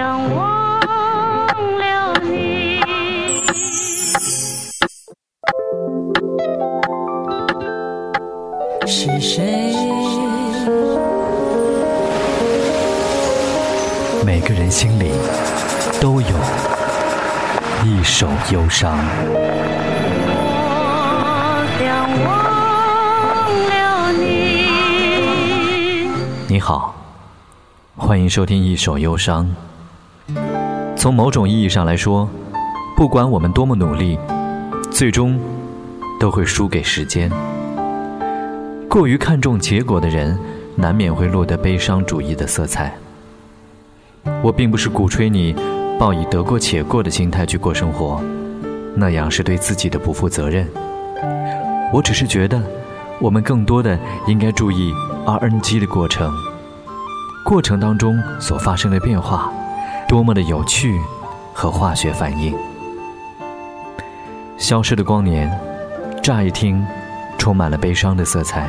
想忘了你。是谁？每个人心里都有一首忧伤。我想忘了你。你好，欢迎收听《一首忧伤》。从某种意义上来说，不管我们多么努力，最终都会输给时间。过于看重结果的人，难免会落得悲伤主义的色彩。我并不是鼓吹你抱以得过且过的心态去过生活，那样是对自己的不负责任。我只是觉得，我们更多的应该注意 RNG 的过程，过程当中所发生的变化，多么的有趣和化学反应。消失的光年，乍一听。充满了悲伤的色彩，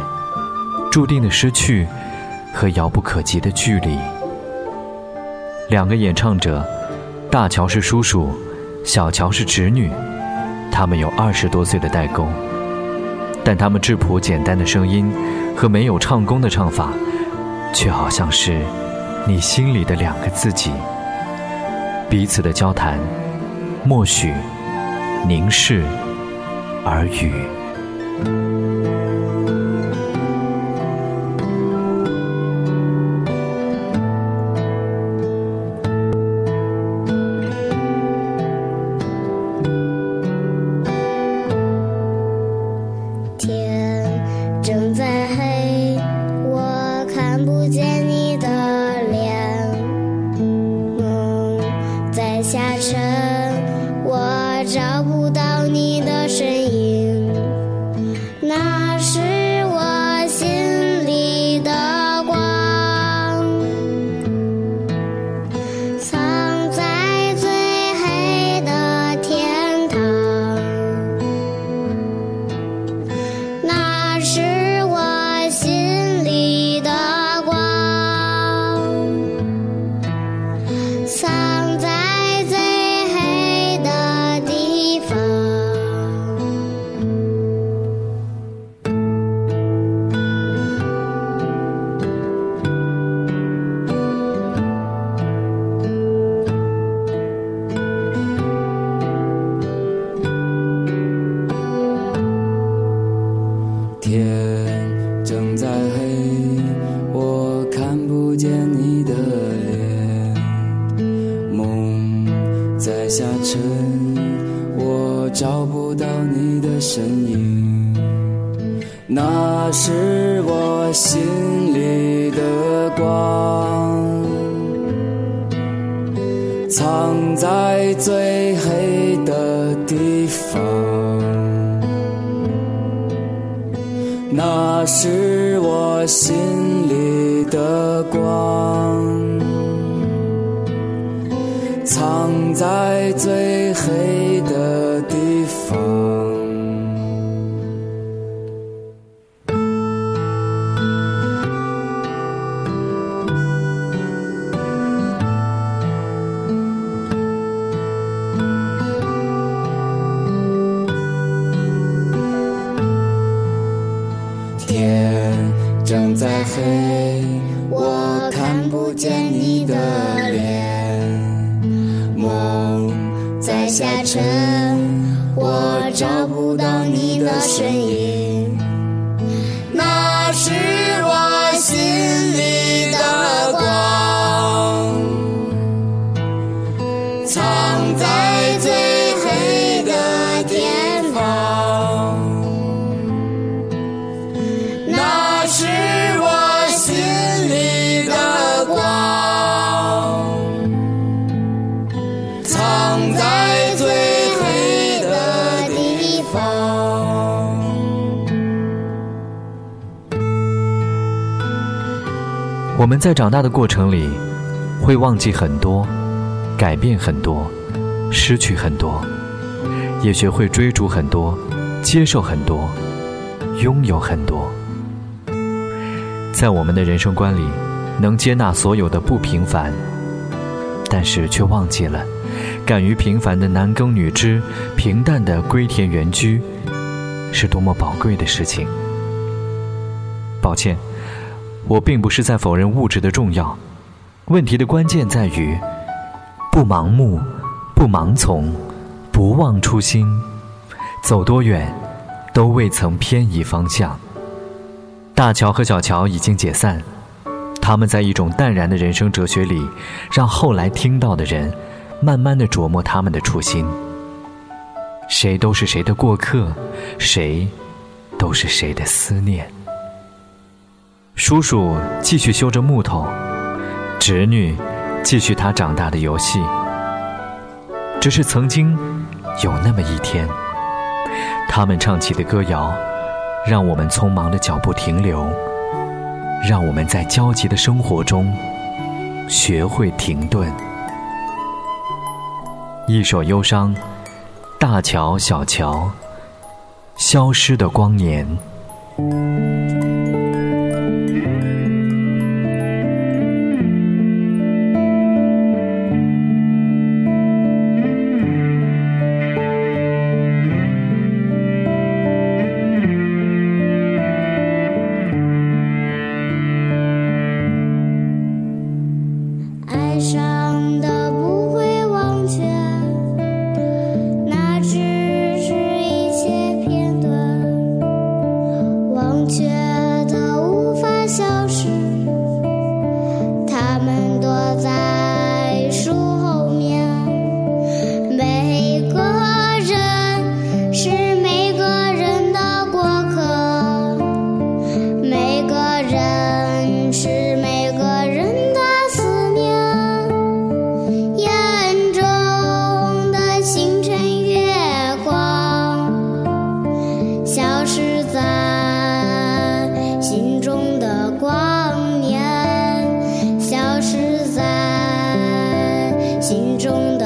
注定的失去和遥不可及的距离。两个演唱者，大乔是叔叔，小乔是侄女，他们有二十多岁的代沟，但他们质朴简单的声音和没有唱功的唱法，却好像是你心里的两个自己。彼此的交谈，默许，凝视，耳语。深天正在黑我看不见你的脸梦在下沉我找不到你的身影。那是我心里的光藏在最黑的地方。是我心里的光，藏在下沉，我找不到你的身影。那是我们在长大的过程里，会忘记很多，改变很多，失去很多，也学会追逐很多，接受很多，拥有很多。在我们的人生观里，能接纳所有的不平凡，但是却忘记了，敢于平凡的男耕女织、平淡的归田园居，是多么宝贵的事情。抱歉，我并不是在否认物质的重要，问题的关键在于不盲目、不盲从、不忘初心，走多远都未曾偏移方向。大乔和小乔已经解散，他们在一种淡然的人生哲学里，让后来听到的人慢慢的琢磨他们的初心。谁都是谁的过客，谁都是谁的思念。叔叔继续修着木头，侄女继续她长大的游戏。只是曾经有那么一天，他们唱起的歌谣。让我们匆忙的脚步停留，让我们在焦急的生活中学会停顿。一首忧伤，大桥小桥，消失的光年。心中的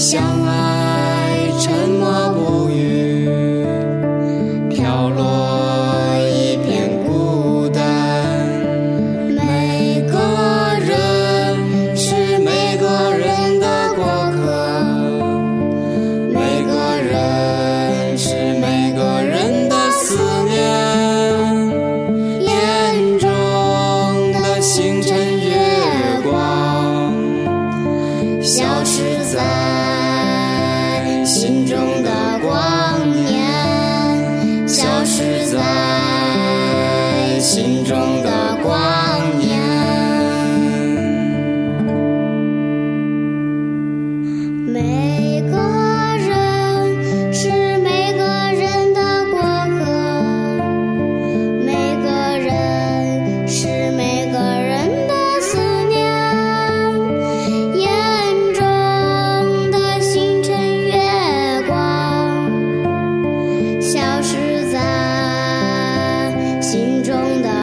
想。空的